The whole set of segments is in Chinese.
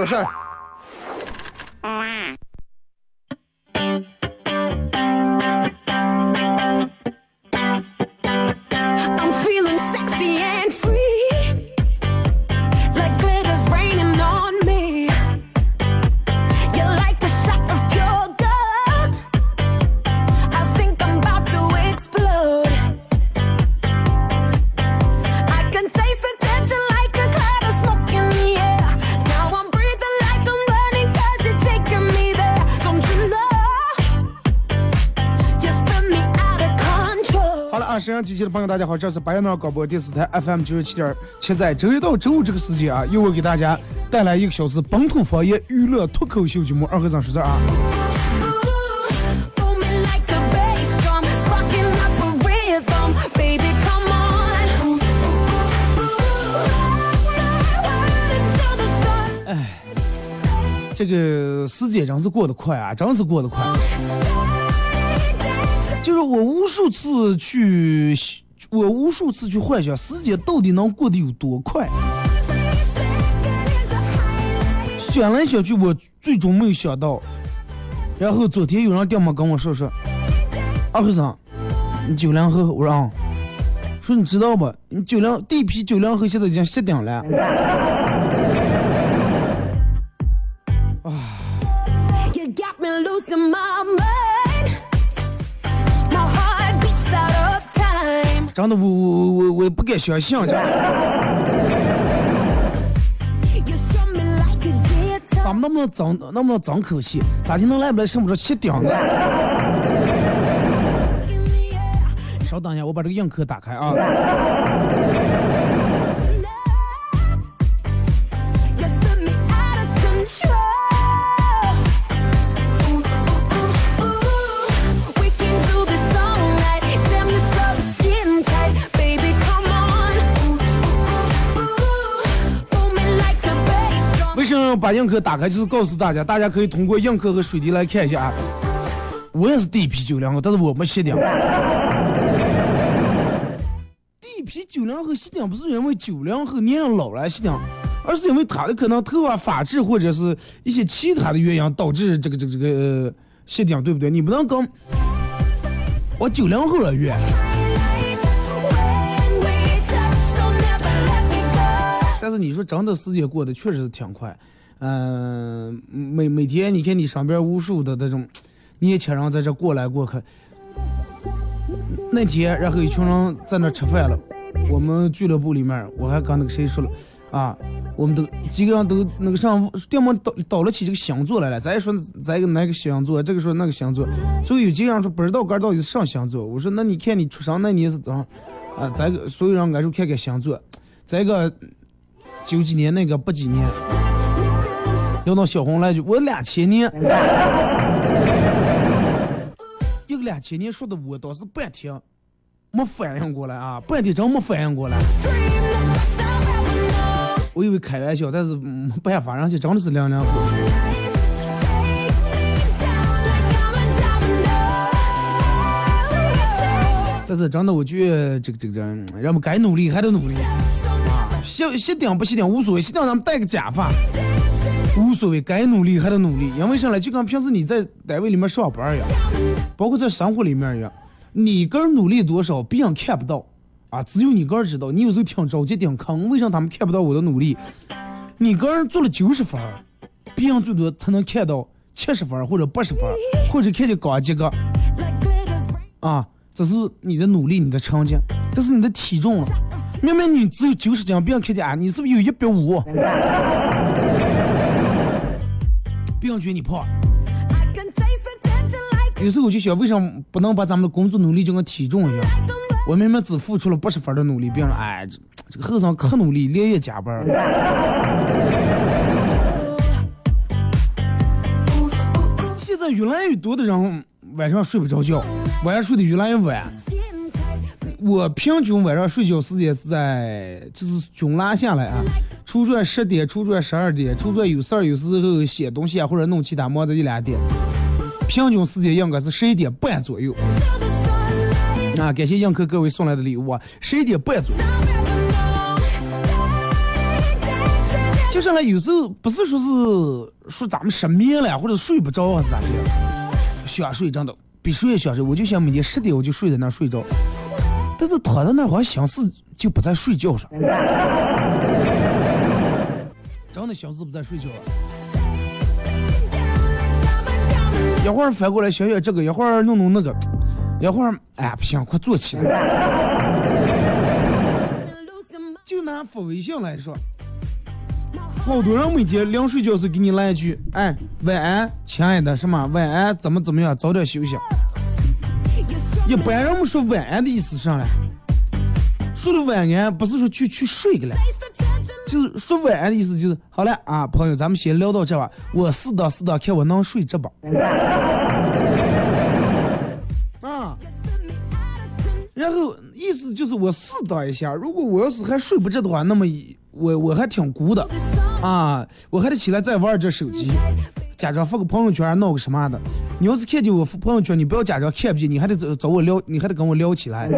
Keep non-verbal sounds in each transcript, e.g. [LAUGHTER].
说事儿。机的朋友，大家好，这是白羊岛广播电视台 FM 九十七点七，在周一到周五这个时间啊，由我给大家带来一个小时本土方言娱乐脱口秀节目《二和尚说事》啊。Booming like a bass drum, sparking up a rhythm. Baby, come on. Until the sun 这个时间真是过得快啊，真是过得快。就是我无数次去，我无数次去幻想时间到底能过得有多快。想来想去，我最终没有想到。然后昨天有人电话跟我说说，二和尚，你酒量喝？我说啊，说你知道不？你酒量地皮酒量喝现在已经失顶了。[SIGHS] 啊真的，我我我我不敢相信，这 You strum me like a guitar. 咱们能不能争能不能争口气？咋就能来不来剩不着七顶呢.稍等一下，我把这个硬壳打开啊。把映客打开？就是告诉大家，大家可以通过映客和水滴来看一下啊。我也是第一批九零后，但是我没熄顶。地皮酒量喝熄顶不是因为九零后年龄老了熄顶，而是因为他的可能头发发质或者是一些其他的原因导致这个这个这个呃熄顶，对不对？你不能跟我九零后了约。但是你说真的，时间过得确实是挺快，嗯、每每天你看你身边无数的这种年轻人在这过来过去。那天，然后一群人在那吃饭了，我们俱乐部里面，我还跟那个谁说了，啊，我们都几个人都那个上电门倒倒了起这个星座来了，咱也说咱一个哪个星座，这个说那个星座，所以有几个人说不知道哥到底是啥星座，我说那你看你出生那年是多少，啊，咱所有人俺说看看星座，再一个九几年那个八几年，聊到小红来句，我两千年，一个两千年说的，我当时半天没反应过来啊，半天真没反应过来，我以为开玩笑，但是没办法，人家真的是凉凉喝。Take me down like I'm a domino. 但是真的，我觉得这个这个这，人们该努力还得努力啊，熄熄顶不熄顶无所谓，熄顶咱们戴个假发无所谓，该努力还得努力，因为啥嘞？就跟平时你在单位里面上班一样，包括在生活里面一样，你个人努力多少，别人看不到啊，只有你个人知道。你有时候挺着急挺坑，为啥他们看不到我的努力？你个人做了九十分，别人最多才能看到七十分或者八十分，或者看见高几个。啊，这是你的努力，你的成绩，这是你的体重。明明你只有九十斤，别人看见啊，你是不是有一百五？不想觉得你胖。有时候我就想，为什么不能把咱们的工作努力就跟体重一样？我明明只付出了八十分的努力，别人说，哎，这这个后生可努力，连夜加班。现在越来越多的人晚上睡不着觉，晚上睡得越来越晚，我平均晚上睡觉时间是在就是均拉下来啊，出来十点，出来十二点，出来有事儿，有时候写东西啊或者弄其他忙到一两点，平均时间应该是十一点半左右。啊，感谢映客各位送来的礼物啊，十一点半左右。就是呢，有时候不是说是说咱们失眠了或者睡不着还是咋的，想睡真的比睡也想睡。我就想每天十点我就睡在那睡着，但是躺在那儿好像心思就不在睡觉上，[LAUGHS] 真的心思不在睡觉了。[LAUGHS] 一会儿翻过来想想这个，一会儿弄弄那个，一会儿哎不行，快坐起来。[LAUGHS] 就拿发微信来说。好多人每天临睡觉时给你来一句：“哎，晚安，亲爱的，什么晚安，怎么怎么样，早点休息。”一般人们说晚安的意思是啥嘞？说的晚安不是说去去睡个了，就是说晚安的意思就是好了啊，朋友，咱们先聊到这吧。我试到试到，看我能睡着吧。啊，然后意思就是我试到一下，如果我要是还睡不着的话，那么我我还挺孤的。啊，我还得起来再玩这手机，假装发个朋友圈闹个什么的。你要是看见我发朋友圈，你不要假装看不见，你还得找找我聊，你还得跟我聊起来。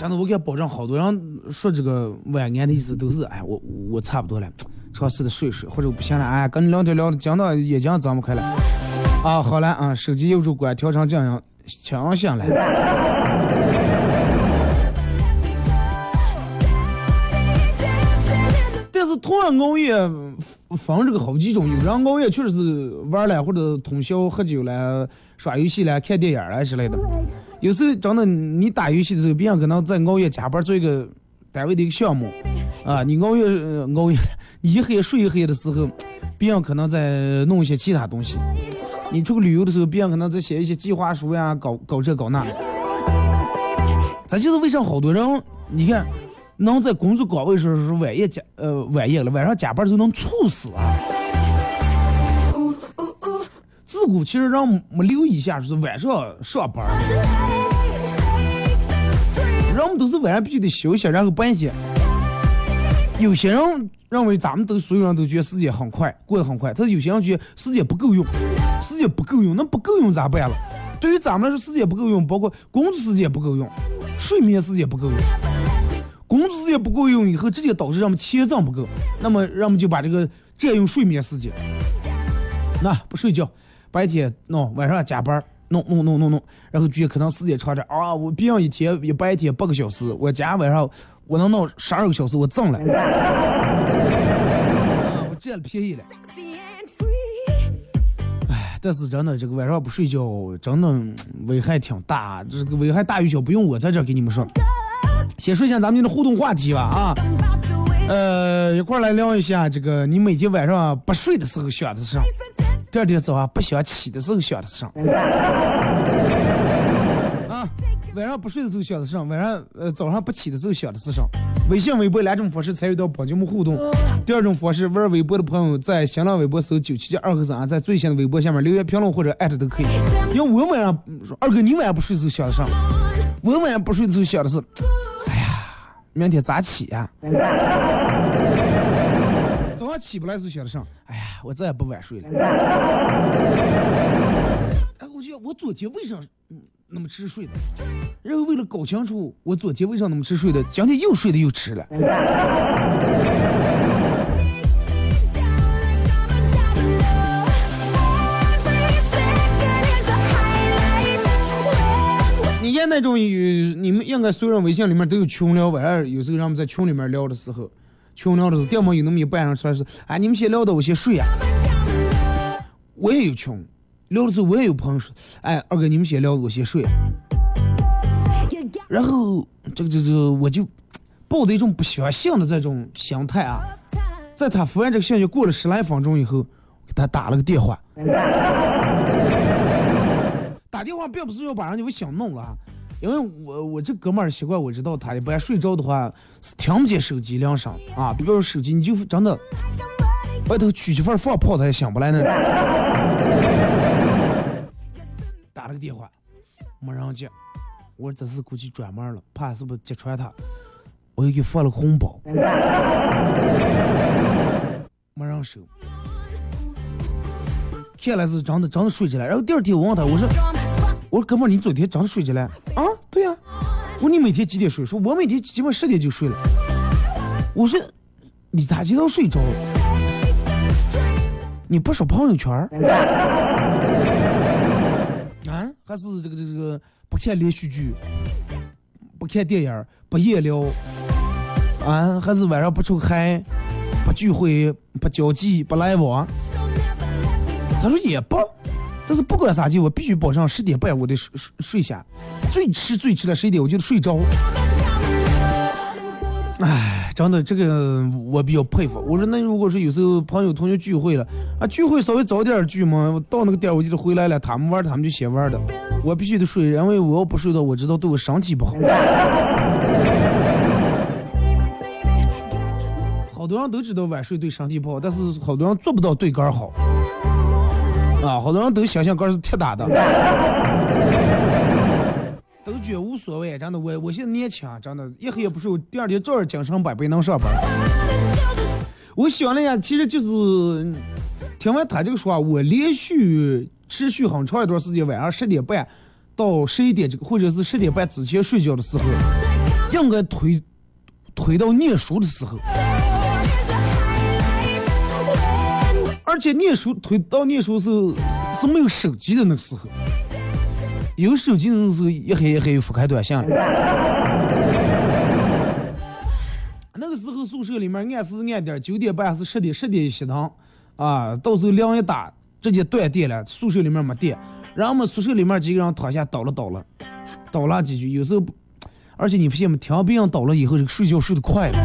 真的，我给保证，好多人说这个晚安的意思都是，哎，我我差不多了，尝试的睡睡，或者我不行了，哎，跟你聊天聊的讲到眼睛睁不开了。啊，好了啊，手机右手关调成这样，强响了。[LAUGHS] 但是同样熬夜分这个好几种，有人熬夜确实是玩了或者通宵喝酒了、耍游戏了、看电影了之类的。有时候真的，你打游戏的时候，别人可能在熬夜加班做一个单位的一个项目，啊，你熬夜熬夜，你 [LAUGHS] 一黑睡一黑的时候，别人可能在弄一些其他东西。你出去旅游的时候，别人可能在写一些计划书呀，搞搞这搞那。咱就是为啥好多人，你看，能在工作岗位上是晚夜加呃晚夜了，晚上加班的时候能猝死啊。自古其实人没留意一下，就是晚上上班，人们都是晚上必须得休息，然后白天。有些人认为咱们都所有人都觉得时间很快，过得很快，但是有些人觉得时间不够用。时间不够用，那不够用咋办了？对于咱们来说，时间不够用，包括工作时间不够用，睡眠时间不够用。工作时间不够用以后，直接导致让们钱挣不够，那么让我们就把这个占用睡眠时间。那不睡觉，白天弄，晚上加班，弄弄弄弄弄，然后觉得可能时间长点啊，我别人一天一白天八个小时，我加晚上我能弄十二个小时，我挣了。啊，我占了便宜了。但是真的，这个晚上不睡觉，真的危害挺大。这个危害大与小，不用我在这给你们说。先说一下咱们今天的互动话题吧，啊，呃，一块来聊一下这个，你每天晚上不睡的时候想的是啥？第二天早上不想起的时候想的是啥？啊，[LAUGHS] 晚上不睡的时候想的是啥？晚上呃早上不起的时候想的是啥？微信、微博两种方式参与到宝节目互动。第二种方式，玩微博的朋友在新浪微博搜九七七二和三，在最新的微博下面留言评论或者艾特都可以。因为我晚上二哥，你晚上不睡的时候想的啥？我晚上不睡的时候想的是，哎呀，明天咋起呀？早上起不来时候想的啥？哎呀，我再也不晚睡了。哎，我觉得我昨天为啥嗯那么吃睡的？然后为了搞清楚我昨天为啥那么吃睡的，今天又睡得又迟了。你看那种有你们应该所有人微信里面都有群聊，晚上有时候让我们在群里面聊的时候，群聊的时候，要么有那么一半人出来说，哎，你们先聊的，我先睡呀。我也有群，聊的时候我也有朋友说，哎，二哥你们先聊，我先睡。然后这个这个我就抱着一种不相信的这种心态啊，在他发完这个信息过了十来分钟以后，给他打了个电话。打电话并不是要把人家给想弄了啊，因为我我这哥们儿习惯，我知道他一般睡着的话是听不见手机铃声啊，比如说手机你就真的外头取媳妇儿放炮他也想不来那种。打了个电话，没人接，我这是估计转门了，怕是不是揭穿他，我又给放了个红包，没人收。看来是真的真的睡着了，然后第二天我问他，我说我说哥们儿，你昨天真的睡着了？啊，对呀、我说你每天几点睡？说我每天基本十点就睡了。我说你咋知道睡着了？你不刷朋友圈？还是这个这个这个不看连续剧，不看电影，不夜聊？啊？还是晚上不出海，不聚会，不交际，不来往？他说也不，但是不管咋地，我必须保证十点半我得睡睡睡下，最迟最迟的十一点我就得睡着。唉，真的这个我比较佩服。我说那如果说有时候朋友同学聚会了啊，聚会稍微早点聚嘛，到那个点我就得回来了，他们玩他们就先玩的，我必须得睡，因为我要不睡到，我知道对我身体不好。[LAUGHS] 好多人都知道晚睡对身体不好，但是好多人做不到对肝好。啊，好多人都想象肝是铁打的，都觉得无所谓。真的，我我现在年轻，真的，一黑也不睡，第二天照样精神百倍能上班。我想了一下，其实就是听完他这个说话，我连续持续很长一段时间，晚上十点半到十一点这个，或者是十点半之前睡觉的时候，应该推推到念书的时候。而且念书推到念书是是没有手机的那个时候，有手机的时候一黑一黑又发开短信了。[LAUGHS] 那个时候宿舍里面按时按点，九点半还是十点，十点熄灯啊，到时候铃一打，直接断电了，宿舍里面没电，然后我们宿舍里面几个人躺下倒了倒了，倒了几句，有时候，而且你发现没，听别人倒了以后，这个睡觉睡得快了。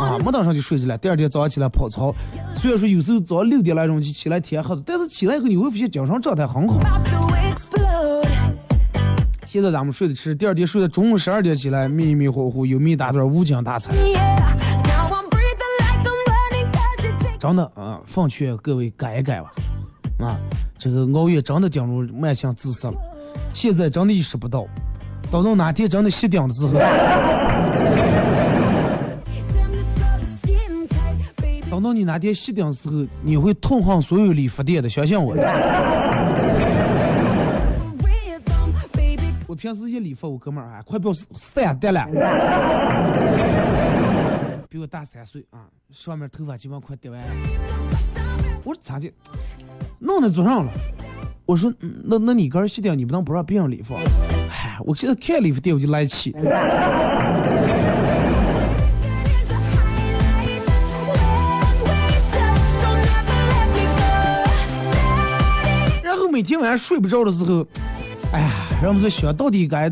啊，没当上就睡着了。第二天早上起来跑操，虽然说有时候早上六点来钟就起来天黑了，但是起来以后你会发现精神状态很好。现在咱们睡得迟，第二天睡到中午十二点起来，迷迷糊糊，有没一大段无精打采。真的啊，奉劝各位改一改吧。啊，这个熬夜真的进入慢性自杀了。现在真的意识不到，等到哪天真的熄灯的时候。等到你哪天熄灯的时候，你会痛恨所有理发店的，相信我。平时一理发，我哥们儿啊，快要三代了，[LAUGHS] 比我大三岁啊，上面头发基本快掉完了。我说咋的？弄在桌上了。我说嗯那那你哥熄灯，你不能不让别人理发？嗨，我现在看理发店我就来气。[LAUGHS] 然后每天晚上睡不着的时候，哎呀，让我们在想到底该，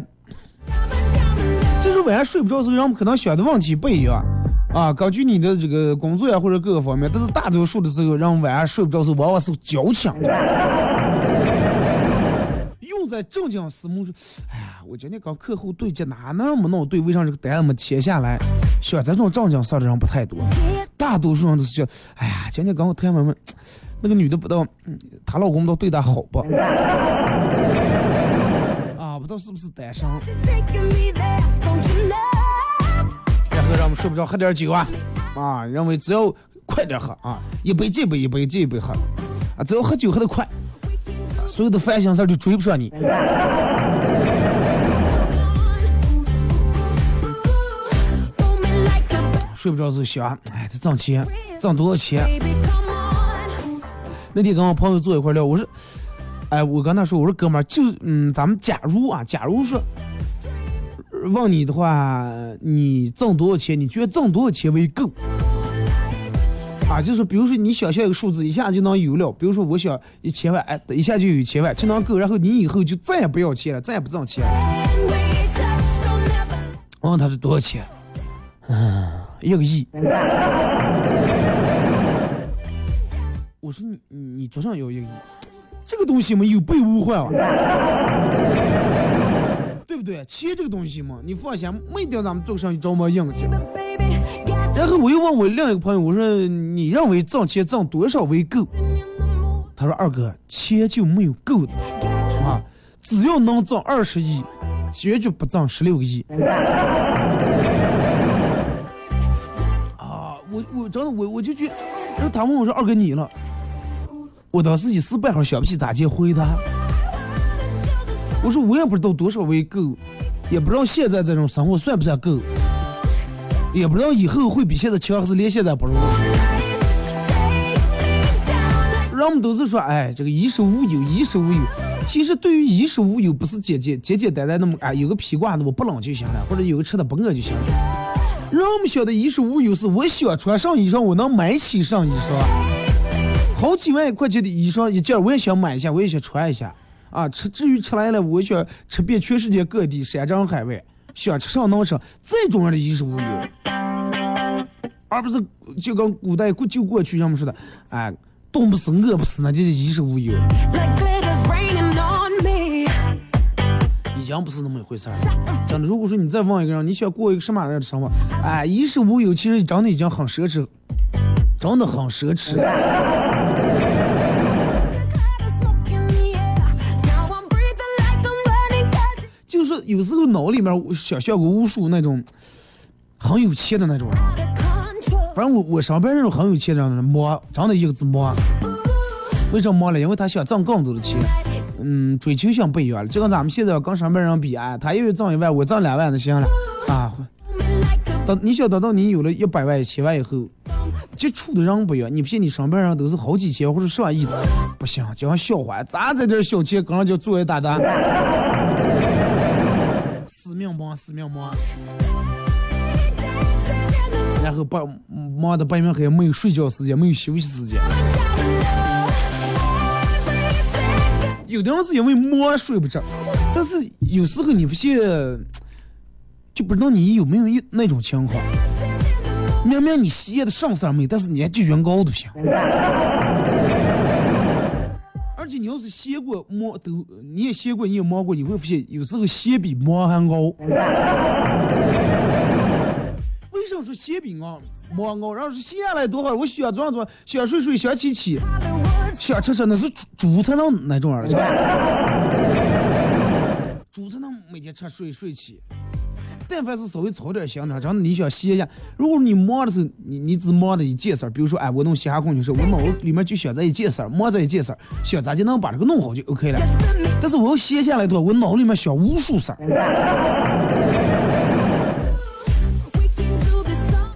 就是晚上睡不着的时候，让我们可能想的问题不一样啊。根据你的这个工作呀或者各个方面，但是大多数的时候，让晚上睡不着的时候，往往是矫情。用在正经事目上，哎呀，我今天跟客户对接哪那么弄对，为啥这个单子没签下来？像咱这种正经事的人不太多，大多数人都是想，哎呀，今天跟我谈完嘛，那个女的不知道，嗯她老公不知道对她好不？啊，不知道是不是单身？然后让我们睡不着，喝点酒啊，啊，认为只要快点喝啊，一杯接一杯，一杯接一杯喝，啊，只要喝酒喝得快，啊所有的烦心事儿就追不上你。睡不着的时候想，哎，这挣钱，挣多少钱？那天跟我朋友坐一块聊，我说，哎，我跟他说，我说哥们儿，就嗯，咱们假如啊，假如说问你的话，你挣多少钱？你觉得挣多少钱为够？啊，就是比如说你想象一个数字，一下就能有了。比如说我想一千万，哎，一下就有千万，就能够。然后你以后就再也不要钱了，再也不挣钱了。我问他是多少钱？嗯，一个亿。我说你你桌上有一个亿，这个东西嘛有备无患啊。[LAUGHS] 对不对？钱这个东西嘛，你放心，没定咱们做生意着么硬气。然后我又问我另一个朋友，我说你认为挣钱挣多少为够？他说二哥，钱就没有够的啊，只要能挣二十亿，绝对不挣十六个亿。[LAUGHS] 啊，我我真的我我就觉，然后他问我说二哥你了，我当时一时半会儿想不起咋接回答。我说我也不知道多少为够，也不知道现在这种生活算不算够，也不知道以后会比现在强还是连现在不如。人们都是说，哎，这个衣食无忧，衣食无忧。其实对于衣食无忧，不是简简简简单单那么，哎，有个披挂的我不冷就行了，或者有个吃的不饿就行了。人们想的衣食无忧，是我想穿上衣裳，我能买起上衣裳。好几万块钱的衣裳一件，我也想买一下，我也想穿一下。啊，吃至于吃来了，我想吃遍全世界各地山珍海味，想吃上能吃，这种样的衣食无忧。而不是就跟古代过就过去人们说的，哎，冻不死饿不死，那就是衣食无忧，like glitters raining on me. 已经不是那么一回事儿了。真的，如果说你再问一个人，你想过一个什么样的生活？哎，衣食无忧，其实真的已经很奢侈，真的很奢侈。有时候脑里面想象过无数那种很有钱的那种人。反正我我上班那种很有钱的人，摸，真的一个字摸。为什么摸了？因为他想挣更多的钱，嗯，追求性不一样了。就跟咱们现在跟上班人比，哎，他又挣一万，我挣两万就行了，啊。等你想等到你有了一百万、一千万以后，接触的人不一样。你不信你上班人都是好几千或者上亿的，不行，就像笑话，咱在这小钱跟人家做一大单，死命忙，死命忙。然后白忙的半夜黑，没有睡觉时间，没有休息时间。有的人是因为忙睡不着，但是有时候你发现，就不知道你有没有一那种情况，明明你歇的上色没，但是年纪原高的行。而且你要是歇过摸都，你也歇过，你也摸过，你会发现有时候歇比忙还高。[LAUGHS] 为什么说歇比熬忙熬？然后说歇下来多好，我想做做，想睡睡，想起起，想吃吃，那是猪猪才能那种样的。猪才能每天吃睡睡起。但凡是稍微操点心的，真的你想歇一下。如果你忙的时候，你你只忙的一件事儿，比如说，哎，我弄嘻哈空就是我脑子里面就想这一件事儿，忙这一件事儿，想咋就能把这个弄好就 OK 了。但是我要歇下来的话，我脑子里面想无数事儿。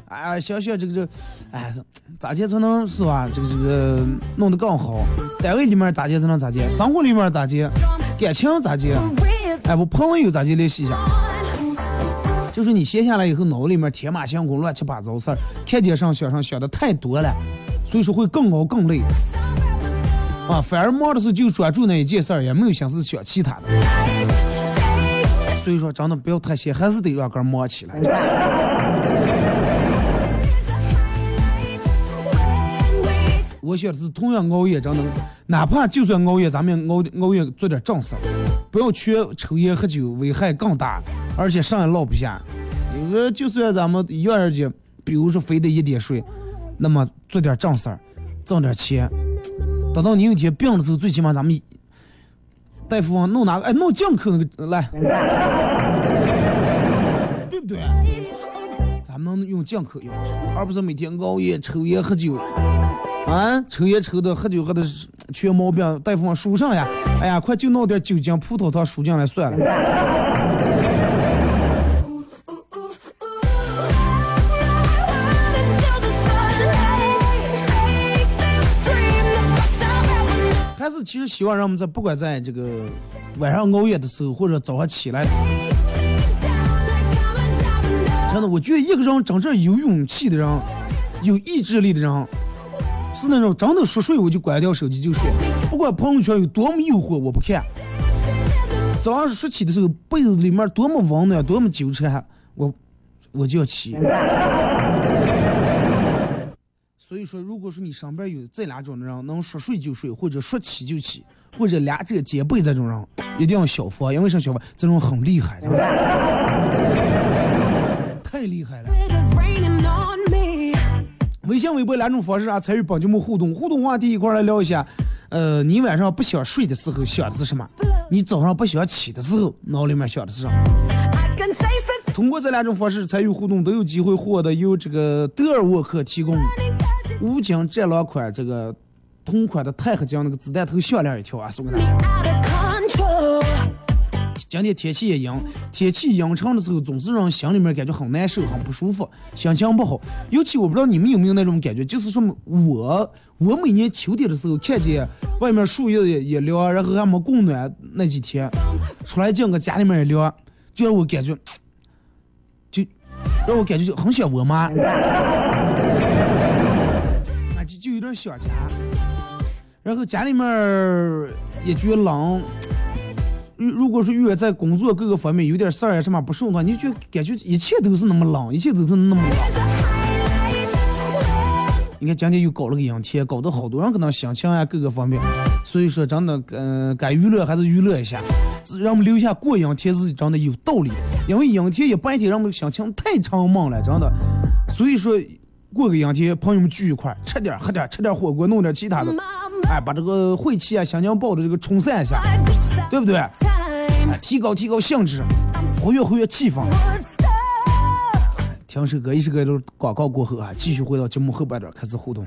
哎，想想这个这，哎，是咋接才能是吧？这个这个弄得更好？单位里面咋接才能咋接？生活里面咋接？感情咋接？哎，我朋友咋接联系一下？就是你歇下来以后，脑里面天马行空、乱七八糟事儿，看见上想上想的太多了，所以说会更熬更累。啊，反而忙的时候就专注那一件事儿，也没有心思想其他的。所以说，真的不要太闲，还是得让根忙起来。我想的是，同样熬夜，真的，哪怕就算熬夜，咱们熬熬夜做点正事儿，不要缺抽烟喝酒，危害更大，而且上也落不下。有个就算咱们一样的，比如说非得一点睡，那么做点正事儿，挣点钱，等到你有一天病的时候，最起码咱们大夫啊弄哪个哎弄进口那个来，[LAUGHS] 对不对？咱们能用进口药，而不是每天熬夜抽烟喝酒。啊，抽烟抽的，喝酒喝的，全毛病。大夫说输上呀，哎呀，快就弄点酒精、葡萄糖输进来算了。还是其实希望让我们在不管在这个晚上熬夜的时候，或者早上起来的时候，真的，我觉得一个人真正有勇气的人，有意志力的人，是那种真的说睡我就关掉手机就睡，不管朋友圈有多么诱惑，我不看。早上睡起的时候，被子里面多么温暖，多么纠缠，我我就要起。[LAUGHS] 所以说，如果说你身边有这两种的人，能说睡就睡，或者说起就起，或者两者兼备这种人，一定要小佛，因为啥小佛这种很厉害，[LAUGHS] 太厉害了。微信、微博两种方式啊，参与帮节目互动。互动话题一块来聊一下。呃，你晚上不想睡的时候想的是什么？你早上不想起的时候脑里面想的是啥？I can taste the 通过这两种方式参与互动，都有机会获得由这个德尔沃克提供乌金战狼款这个同款的钛合金那个子弹头项链一条啊，送给大家。今天天气也阴，天气阴沉的时候，总是让心里面感觉很难受、很不舒服，心情不好。尤其我不知道你们有没有那种感觉，就是说我我每年秋天的时候，看见外面树叶也凉，然后还没供暖那几天，出来进个家里面也凉，就让我感觉，就让我感觉就很想我妈，[LAUGHS] 啊，就就有点想家。然后家里面也觉得冷。如如果说越在工作各个方面有点事儿啊什么不顺的话，你就感觉一切都是那么冷，一切都是那么冷。你看今天又搞了个阴天，搞得好多人可能心情啊各个方面，所以说真的，嗯、该娱乐还是娱乐一下，让我们留下过阴天是真的有道理，因为阴天一白天让我们心情太沉闷了，真的，所以说过个阴天，朋友们聚一块儿吃点儿喝点儿，吃点儿火锅，弄点儿其他的，哎，把这个晦气啊、香情不好的这个冲散一下，对不对哎，提高提高兴致，活跃活跃气氛。听首歌，一首歌都是广告过后啊，继续回到节目后半段开始互动。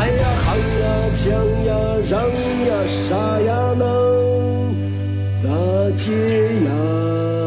哎呀喊呀抢呀嚷呀杀呀能咋接呀？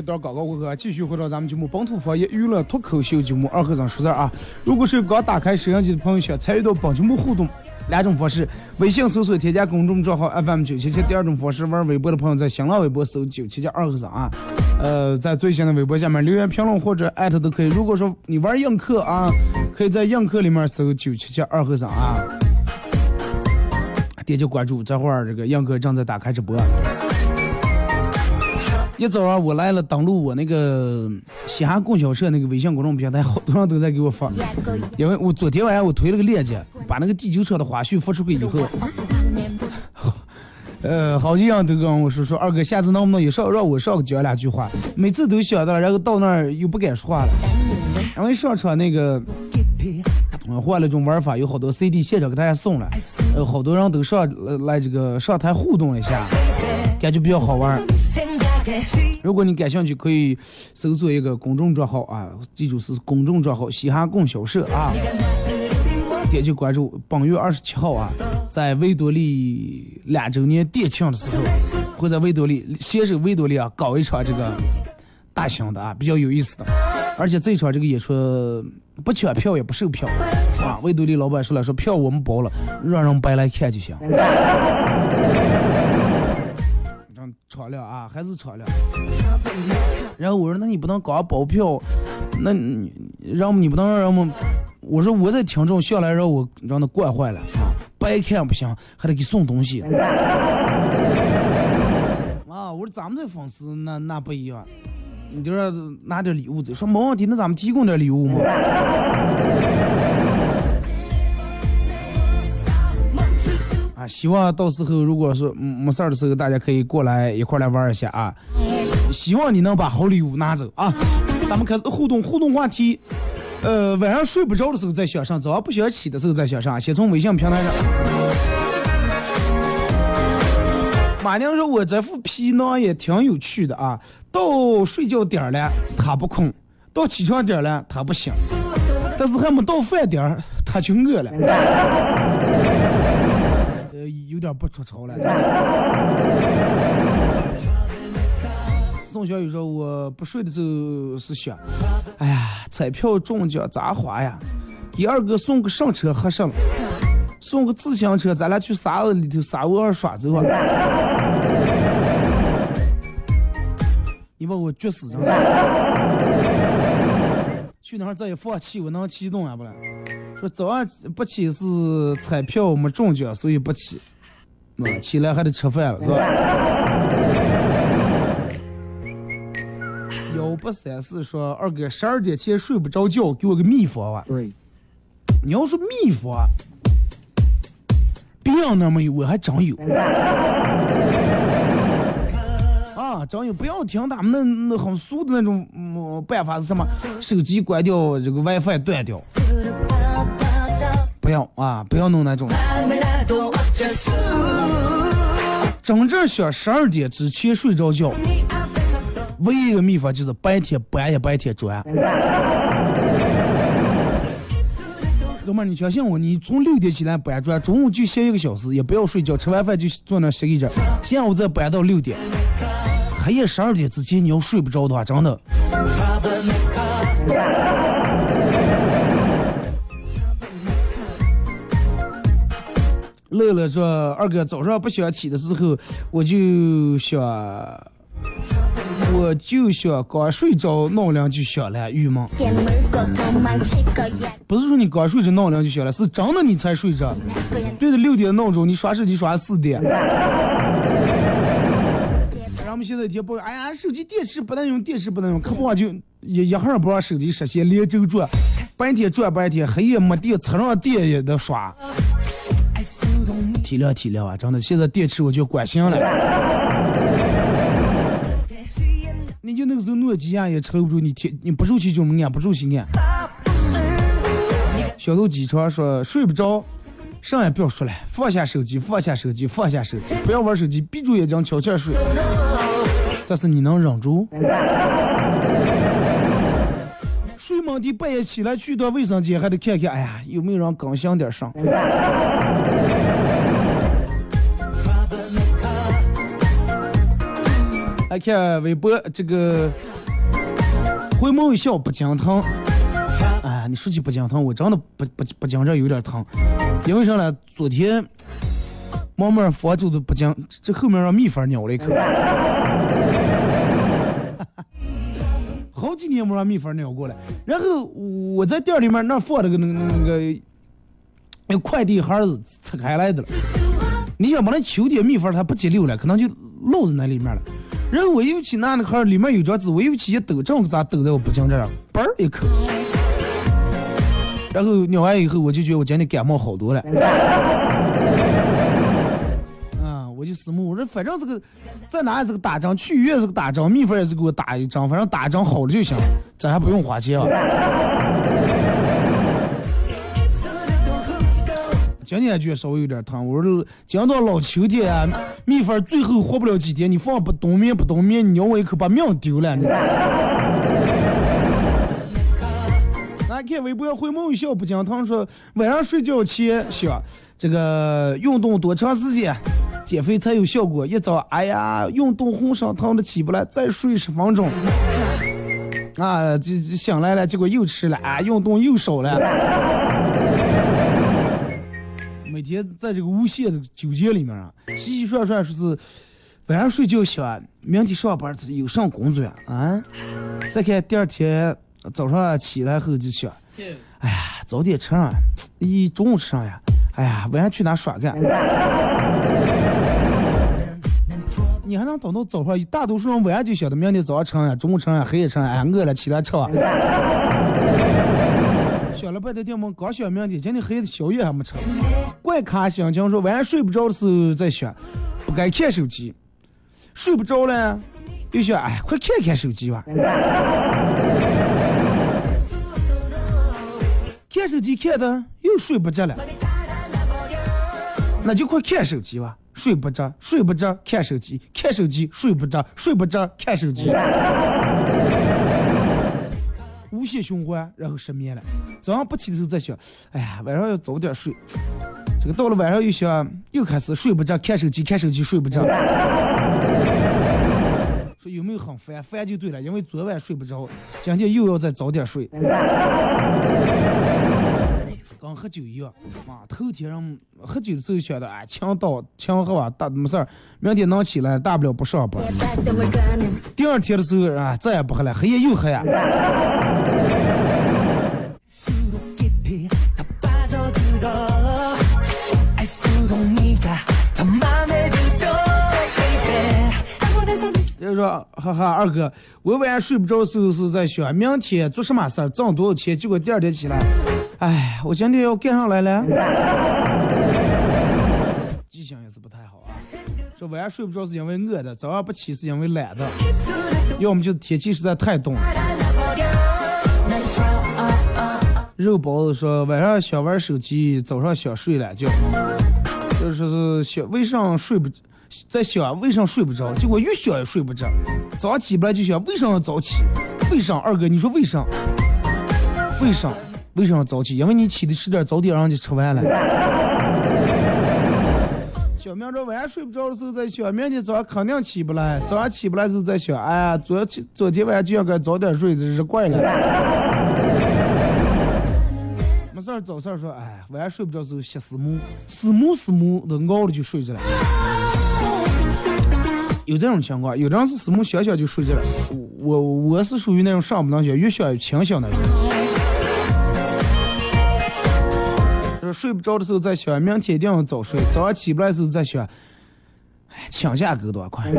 哎，是给段广告过后啊，继续回到咱们节目本土方言娱乐脱口秀节目二和尚说事儿啊。如果是刚打开摄像机的朋友，想参与到本节目互动，两种方式：微信搜索添加公众账号 FM 九七七；第二种方式，玩微博的朋友在新浪微博搜九七七二和尚啊。呃，在最新的微博下面留言评论或者艾特都可以。如果说你玩映客啊，可以在映客里面搜九七七二和尚啊，点击关注。这会儿这个映客正在打开直播。一早上我来了，登录我那个西安供销社那个微信公众平台，好多人都在给我发，因为我昨天晚上我推了个链接，把那个第九车的花絮发出去以后，呃，好几人都跟我说说二哥，下次能不能也上让我上讲两句话？每次都想到，然后到那儿又不敢说话了，然后一上场那个。嗯，换了种玩法，有好多 CD 现场给大家送了，呃，好多人都上来来这个上台互动了一下，感觉比较好玩。[LAUGHS] 如果你感兴趣，可以搜索一个公众账号啊，记住是公众账号“嘻哈供销社”啊，点击关注。本月二十七号啊，在维多利两周年店庆的时候，会在维多利携手维多利啊搞一场这个大型的啊，比较有意思的。而且这场这个演出不抢票也不售票啊，维多利老板说了，说票我们包了，让人白来看就行。敞亮啊，还是敞亮。然后我说，那你不能光包票，那你让你不能让人们，我说我在听众下来让我让他惯坏了啊，白看不行，还得给送东西。啊，我说咱们这粉丝那那不一样，你就说拿点礼物走，说没问题，那咱们提供点礼物嘛。啊，希望到时候如果说没事儿的时候，大家可以过来一块儿来玩一下啊。希望你能把好礼物拿走啊。咱们开始互动互动话题，呃，晚上睡不着的时候再想上，早上不想起的时候再想上，先从微信平台上。马娘说：“我这副皮囊也挺有趣的啊，到睡觉点了他不困，到起床点了他不醒，但是还没到饭点儿他就饿了。”呃，有点不出潮了。[LAUGHS] 宋小雨说：“我不睡的时候是想，哎呀，彩票中奖咋花呀？给二哥送个上车合适了，送个自行车，咱俩去沙子里头沙窝上耍走啊！[LAUGHS] 你把我撅死着了！[LAUGHS] 去哪儿再一放弃，我能启动啊不了？说早上不起是彩票没中奖，所以不起。啊，起来还得吃饭了，是吧？幺八三四说二哥十二点前睡不着觉，给我个秘方吧。对，你要说秘方，别人那没有，我还真有。啊，真有！不要听他们那那很俗的那种、嗯、办法是什么？手机关掉，这个 WiFi 断掉。不要啊！不要弄那种。真正想十二点之前睡着觉，唯一一个秘法就是白天搬也白天转。哥们儿，你相信我，你从六点起来搬砖，中午就歇一个小时，也不要睡觉，吃完饭就坐那歇一阵，下午再搬到六点。黑夜十二点之前你要睡不着的话，真的乐乐说：“二哥，早上不想起的时候，我就想，我就想刚睡着，闹铃就响了，郁闷。不是说你刚睡着闹铃就响了，是真的你才睡着。对着六点闹钟，你刷手机刷四点。然后我们现在一天抱怨，哎呀，手机电池不能用，电池不能用，可不嘛就一一会儿不让手机实现连轴转，白天转白天，黑夜没电，车上电也得刷。体谅体谅啊，真的，现在电池我就关心了。你就那个时候诺基亚也撑不住，你天你不受气就按，不受气按。小豆机车说睡不着，啥也不要说了，放下手机，放下手机，放下手机，不要玩手机，闭住眼睛悄悄睡。但是你能忍住？睡梦的半夜起来去趟卫生间，还得看看，哎呀，有没有人更新点上？来看微博，这个回眸一笑不经疼。哎，你说起不经疼，我真的不不不经这有点疼，因为啥呢？昨天慢慢房住的不经，这后面让蜜蜂咬了一口。好几年没让蜜蜂鸟过了。然后我在店里面那放了个那个那个那快递盒子拆开来的了。你想把那秋天蜜蜂它不结溜了，可能就落在那里面了。然后我又去拿那盒里面有张纸，我又去一抖，正好咋抖在我不经这儿，嘣一口。然后鸟完以后，我就觉得我今天感冒好多了。我就思慕，我说反正这个在哪也是个打针，去医院是个打针，蜜蜂也是给我打一针，反正打一针好了就行，咱还不用花钱啊。今天觉得稍微有点疼，我说讲到老秋天啊，蜜蜂最后活不了几天，你放不冬眠不冬眠，你咬我一口把命丢了。你看微博回眸一笑不讲堂说晚上睡觉前想这个运动多长时间减肥才有效果？一早哎呀运动浑身疼的起不来，再睡十分钟。[LAUGHS] 啊，这这醒来了，结果又吃了啊，运动又少了。[LAUGHS] 每天在这个无限的纠结里面啊，洗洗涮涮说是晚上睡觉想明天上班有上工作啊，再看第二天早上起来后就想，哎呀早点吃上，咦中午吃上呀，哎呀晚上去哪耍干？[LAUGHS] 你还能等到早上？大多数人晚上就晓得明天早上吃呀，中午吃呀，黑夜吃呀，哎饿了起来吃啊。[LAUGHS] 想了半天，电门刚想明天，今天黑夜宵夜还没吃。怪卡心情说晚上睡不着的时候再想，不该看手机，睡不着了，又想哎快看看手机吧。看手机看的又睡不着了，那就快看手机吧。睡不着，睡不着，看手机，看手机，睡不着，睡不着，看手机。无限循环，然后失眠了。早上不起的时候在想，哎呀，晚上要早点睡。这个到了晚上又想，又开始睡不着，看手机，看手机，睡不着。说有没有很烦？烦就对了，因为昨晚睡不着，今天又要再早点睡。[LAUGHS] 跟喝酒一样，啊，头天人喝酒的时候想的，哎，强盗强喝啊，大没事儿，明天能起来，大不了不上班。第二天的时候啊，再也不喝了，黑夜又喝呀。说哈哈，二哥，我晚上睡不着的时候是在想明天做什么事儿，挣多少钱。结果第二天起来，哎，我今天要干上来了。记性也是不太好啊。说晚上睡不着是因为饿的，早上不起是因为懒的，要么就是天气实在太冻了。肉包子说晚上想玩手机，早上想睡懒觉，就是是想为啥睡不？在想为啥睡不着，结果越想越睡不着。早上起不来就想为啥要早起？为啥？二哥，你说为啥？为啥？为啥要早起？因为你起的迟点，早点让人家吃完了。[LAUGHS] 小明这晚上睡不着的时候在想，明天早上肯定起不来，早上起不来的时候在想，哎呀，昨天昨天晚上就应该早点睡，这是怪了。[LAUGHS] 没事儿找事儿说，哎，晚上睡不着的时候歇思慕，思慕思慕的熬了就睡着了。有这种情况，有的人是思慕想想就睡着了，我我是属于那种上不能学，越想越清醒那种。就是睡不着的时候再想，明天一定要早睡；早上起不来的时候再想，哎，请假给多快？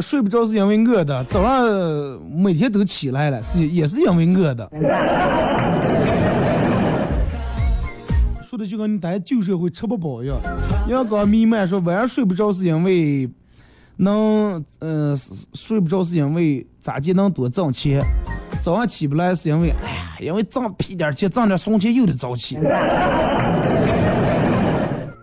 睡不着是因为饿的，早上每天都起来了，是也是因为饿的。[LAUGHS] 说的就跟你在旧社会吃不饱一样。阳光弥漫说晚上睡不着是因为能，呃，睡不着是因为咋地能多挣钱。早上起不来是因为，哎呀，因为挣屁点钱，挣点怂钱又得早起。[LAUGHS]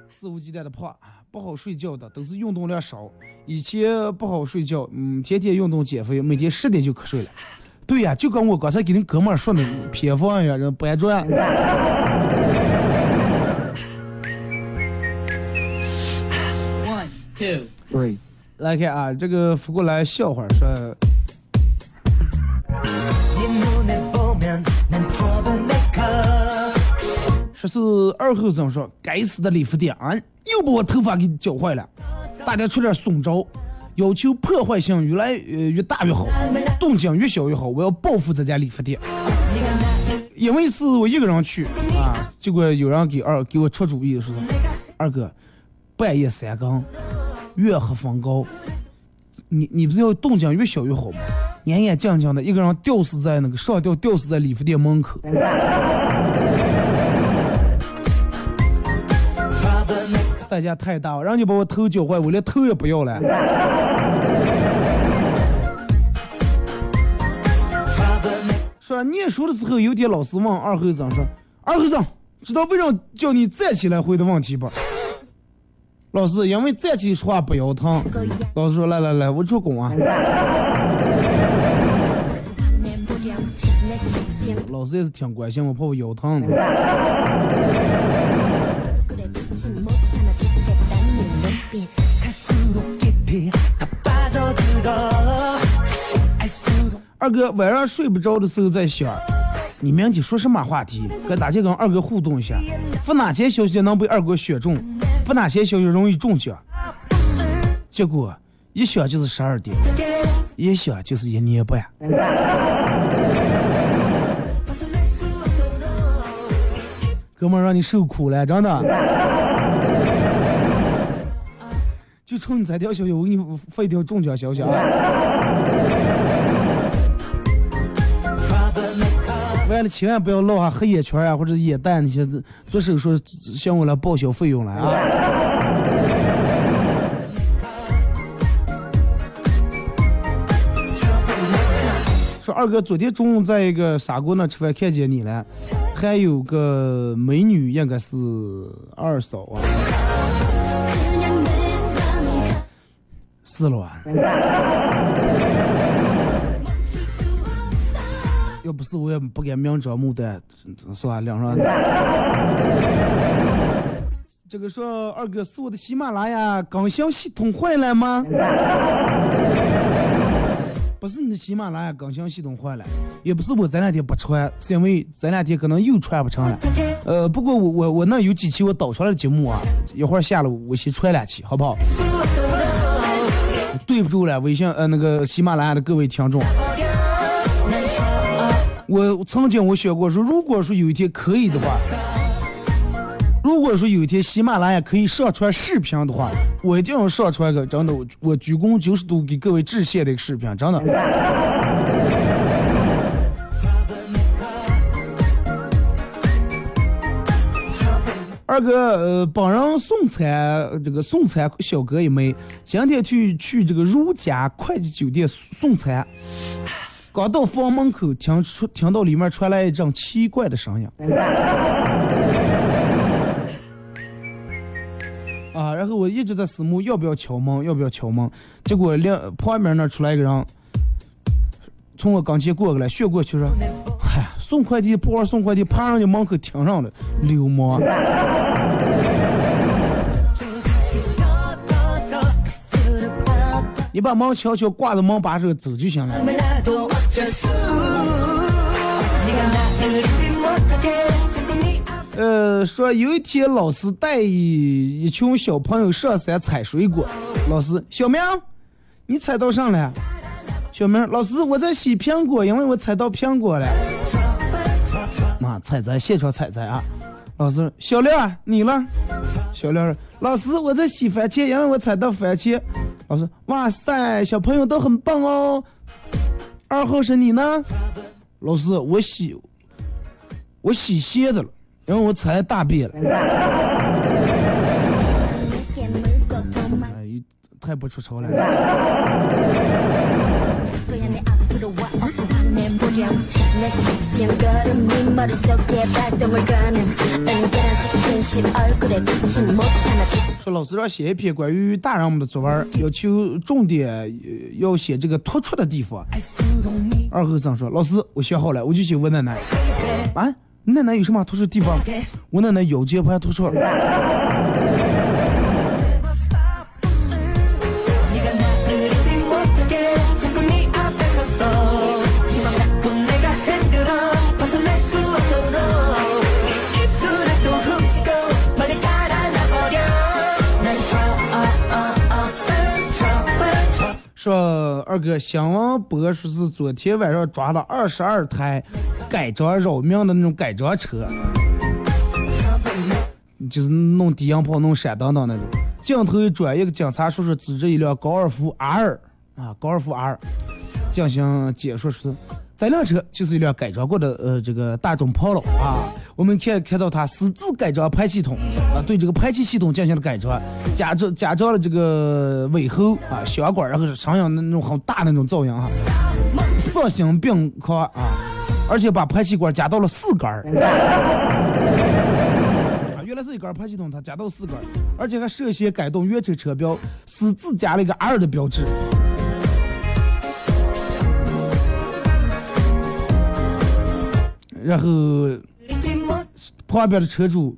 肆无忌惮的胖，不好睡觉的都是运动量少。以前不好睡觉，嗯，天天运动减肥，每天十点就瞌睡了。对呀，就跟我刚才给恁哥们儿说的偏方一样，人搬砖。One, two, three. 来看啊，这个扶过来笑话说，说是二后生说，该死的理发店啊，又把我头发给搅坏了，大家出点损招，要求破坏性越来越越大越好，动静越小越好，我要报复这家理发店。因为是我一个人去啊，结果有人给二给我出主意说，二哥，半夜三更，月黑风高，你你不是要动静越小越好吗？年年静静的一个人吊死在那个上吊吊死在理发店门口。代价太大了，人家把我头搅坏，我连头也不要了。说念书的时候，有天老师问二后生说：“二后生，知道为什么叫你站起来回的问题不？”老师，因为站起来说话不腰疼。老师说：“来来来，我做工啊。”老师也是挺关心我，怕我腰疼的二哥晚上睡不着的时候在想，你明天说什么话题？该咋去跟二哥互动一下？发哪些消息能被二哥选中？发哪些消息容易中奖？结果一想就是十二点，一想就是一年半。哥们让你受苦了，真的。就冲你这条消息，我给你发一条中奖消息啊！完了，千万不要落下黑眼圈啊，或者眼袋那些，做手术向我来报销费用来啊！说二哥，昨天中午在一个砂锅那吃饭，看见你了，还有个美女，应该是二嫂啊，是了啊。要不是我也不敢明着目的，[LAUGHS] 是吧？两上。这个说二哥是我的喜马拉雅更新系统坏了吗？[LAUGHS] 不是你的喜马拉雅更新系统坏了，也不是我这两天不传，是因为这两天可能又传不成了。呃，不过我我我那有几期我导出来的节目啊，一会儿下了我先传两期，好不好？对不住了，微信呃那个喜马拉雅的各位听众。我曾经我想过说，如果说有一天可以的话，如果说有一天喜马拉雅可以上传视频的话，我一定要上传个真的，我我鞠躬九十度给各位致谢的一个视频，真的。二哥，呃，帮人送餐，这个送餐小哥一枚，今天去去这个如家快捷酒店送餐。刚到房门口，听出听到里面传来一阵奇怪的声音。啊，然后我一直在思慕要不要敲门，要不要敲门。结果两旁边那出来一个人，从我跟前过过来，旋过去说：“嗨，送快递不玩送快递，爬上去门口停上了，流氓！”你把门悄悄挂着门把手走就行了。呃，说有一天老师带一一群小朋友上山采水果，老师小明，你采到啥了？小明，老师我在洗苹果，因为我采到苹果了。妈，采摘现场采摘啊！老师，小亮你呢？小亮，老师我在洗番茄，因为我采到番茄。老师，哇塞，小朋友都很棒哦，二号是你呢？老师，我洗我洗鞋的了，因为我踩大便了。哎，太不出丑了。[LAUGHS] 거야 내 앞으로 와 어서 화내보렴 내 섹시한 걸음이 머릿속에 발동을 거는 은근한 스킨십 얼굴에 비친 못 참아 说老师让写一篇关于大人们的作文，要求重点呃要写这个突出的地方。二后生说：“老师，我写好了，我就写我奶奶。啊，你奶奶有什么突出的地方？我奶奶腰间盘突出 说二哥，新闻播说是昨天晚上抓了二十二台改装扰民的那种改装车，就是弄低音炮、弄闪灯的那种。镜头一转，一个警察叔叔指着一辆高尔夫 R 啊，高尔夫 R 进行解说，说这辆车就是一辆改装过的呃这个大众 Polo 啊。我们看看到它私自改装排气筒啊，对这个排气系统进行了改装，加装加装了这个尾喉啊、小管，然后是声音那种很大那种噪音哈、丧心病狂啊！而且把排气管加到了四根儿。啊，原来是一根排气筒，它加到四根儿，而且还涉嫌改动原车车标，私自加了一个 R 的标志。然后旁边的车主，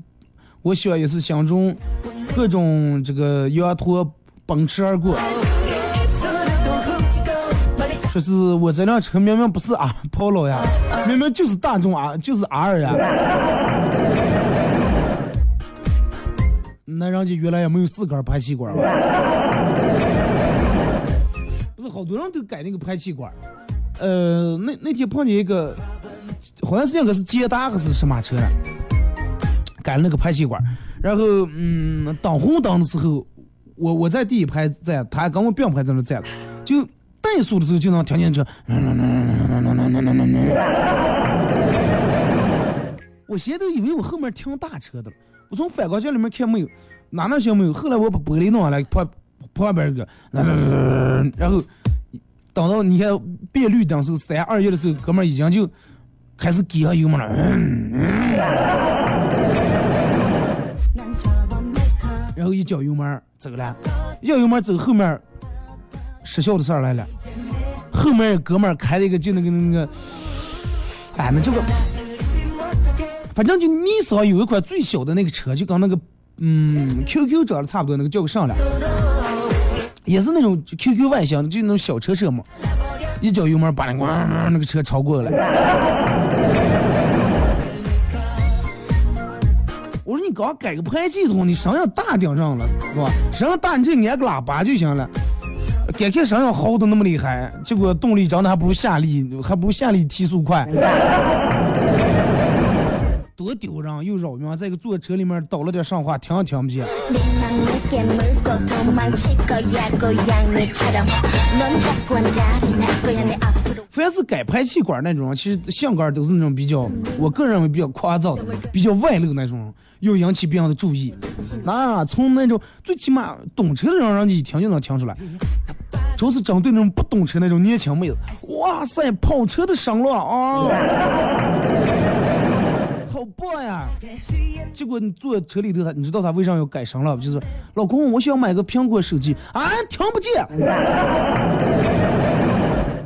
我希也是想中各种这个羊驼奔驰而过。说是我这辆车明明不是啊 Polo 呀，明明就是大众啊，就是 R 呀。那人家原来也没有四根排气管，不是好多人都改那个排气管。呃，那那天碰见一个好像是应该是捷达还是什么车了，改了那个排气管。然后，嗯，等红灯的时候，我我在第一排站，他跟我并排在那站了，就怠速的时候就能听见车。[LAUGHS] 我现在都以为我后面停大车的了，我从反光镜里面看没有，哪能行没有？后来我把玻璃弄下来，旁旁边一个，然后等到你看变绿灯时候三二一的时候，哥们儿已经就开始给上油门了。然后一脚油门走了，一脚油门走后面失效的事儿来了，后面哥们儿开了一个就那个那个，哎，那这个，反正就尼桑有一款最小的那个车，就跟那个嗯 QQ 长得差不多，那个叫个啥来，也是那种 QQ 外形，就那种小车车嘛，一脚油门把那个、那个车超过了。我说你刚改个排气筒，你声音大点上了，是吧？声音大你就按个喇叭就行了。改开声音吼的那么厉害，结果动力长得还不如夏利，还不如夏利提速快，多丢人，又扰民。在一个坐车里面，倒了点上话，听也听不见。凡是改排气管那种，其实性格都是那种比较我个人认为比较夸张的，比较外露那种，要引起别人的注意。那从那种最起码懂车的人，让你一听就能听出来，就是针对那种不懂车那种年轻妹子。哇塞，跑车的声浪啊。好棒呀！结果你坐车里头，他你知道他为啥要改声了？就是老公，我想买个苹果手机啊，听不见。[LAUGHS]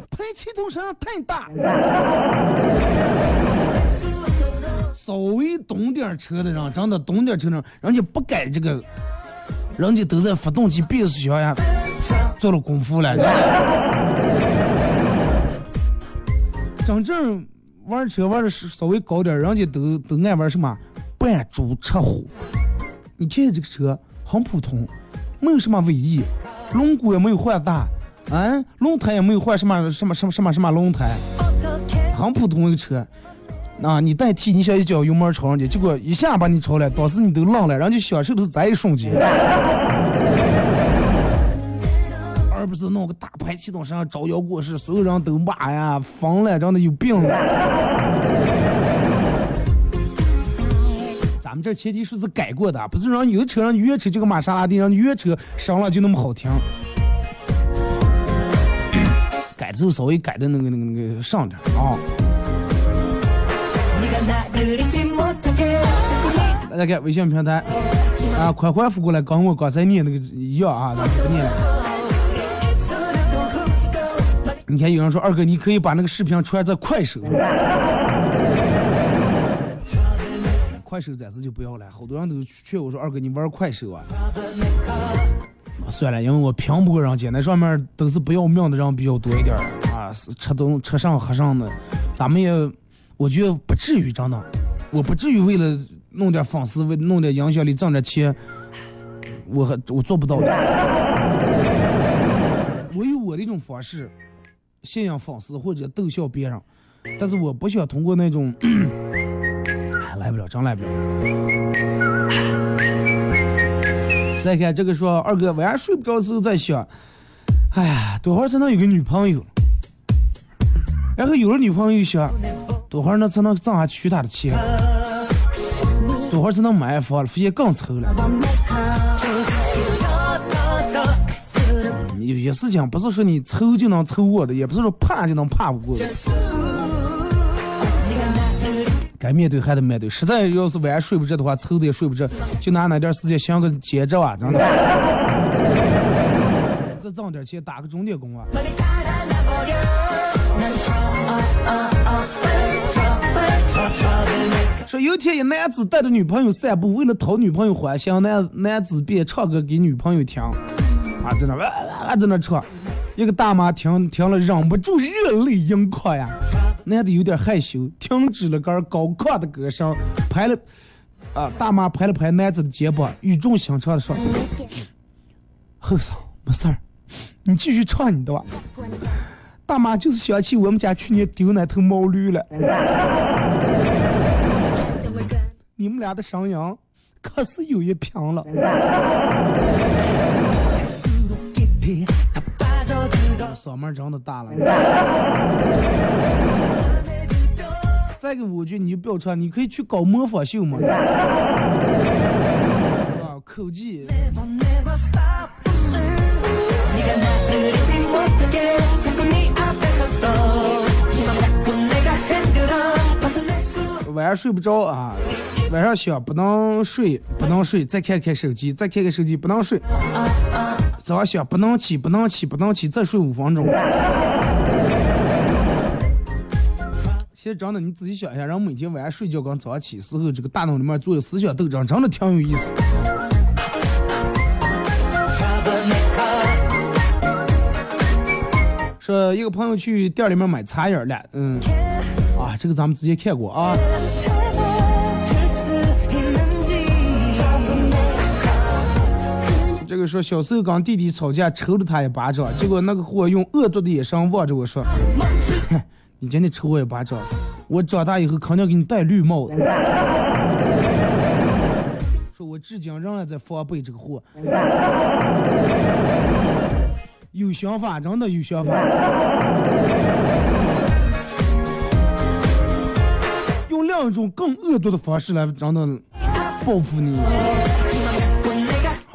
排气筒声太大。[LAUGHS] 稍微懂点车的人，真的懂点车的人，人家不改这个，人家都在发动机、变速箱呀做了功夫了。真正 [LAUGHS] 玩车玩的稍微高点，人家都都爱玩什么扮猪吃虎。你看这个车很普通，没有什么尾翼，轮毂也没有换大，啊，轮胎也没有换什么什么什么什么什么轮胎，很普通一个车。啊，你代替你想一脚油门超上去，结果一下把你超了，当时你都愣了，人家享受的是这一瞬间，不是弄个大排气筒，身上招摇过市，所有人都骂呀，疯了，真的有病了。咱们这前提是是改过的，不是让有的车让你越车就跟玛莎拉蒂，让你越车上了就那么好听。改之后稍微改的那个那个那个上点啊。大家看微信平台啊，快回复过来，跟我刚才念那个一样啊，不念了。你看有人说二哥，你可以把那个视频传在快手。[LAUGHS] 快手暂时就不要了，好多人都劝我说二哥你玩快手啊。算了，因为我拼不过人家，那上面都是不要命的人比较多一点啊，吃东吃上喝上的，咱们也我觉得不至于真的，我不至于为了弄点粉丝，为弄点影响力挣点钱，我还我做不到的。[LAUGHS] 我有我的一种方式，吸引粉丝或者逗笑别人，但是我不想通过那种，[COUGHS] 哎，来不了，真来不了。再看这个说二哥晚上睡不着的时候在想，哎呀，多会儿才能有个女朋友？然后有了女朋友想，多会儿呢才能挣下娶她的钱？多会儿才能买房了？发现更愁了。有些事情不是说你凑就能凑过的，也不是说怕就能怕不过的。该面对还得面对，实在要是晚上睡不着的话，凑的也睡不着，就拿那点时间想个接着啊，真的。再挣点钱，打个钟点工啊。说有天一男子带着女朋友散步，为了讨女朋友欢心，男男子便唱歌给女朋友听，啊，在那哇在那唱，一个大妈听听了忍不住热泪盈眶呀。男的有点害羞，停止了个高亢的歌声，拍了，啊，大妈拍了拍男子的肩膀，语重心长的说：“后生，没事儿，你继续唱你的吧。”大妈就是想起我们家去年丢那头毛驴了。你们俩的声音可是有一拼了。嗓门真的大了。[LAUGHS] 再个五句你就不要唱，你可以去搞模仿秀嘛。啊，口技。晚上睡不着啊，晚上想不能睡，不能睡，再看看手机，再看看手机，不能睡。早上想不能起，不能起，不能起，再睡五分钟。[LAUGHS] 其实真的，你仔细想一下，人每天晚上睡觉跟早上起时候，这个大脑里面做的思想斗争，真的挺有意思。说一个朋友去店里面买茶叶了，嗯，啊，这个咱们之前看过啊。这个说小时候跟弟弟吵架，抽了他一巴掌，结果那个货用恶毒的眼神望着我说：“，[LAUGHS] 你今天抽我一巴掌，我长大以后肯定给你戴绿帽子。[LAUGHS] ”说我至今仍然在防备这个货，[LAUGHS] 有想法，真的有想法，用另一种更恶毒的方式来真的报复你。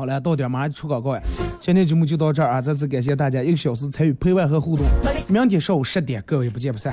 好了，到点马上出广告呀！今天节目就到这儿啊！再次感谢大家一个小时参与陪伴和互动。明天上午十点，各位不见不散。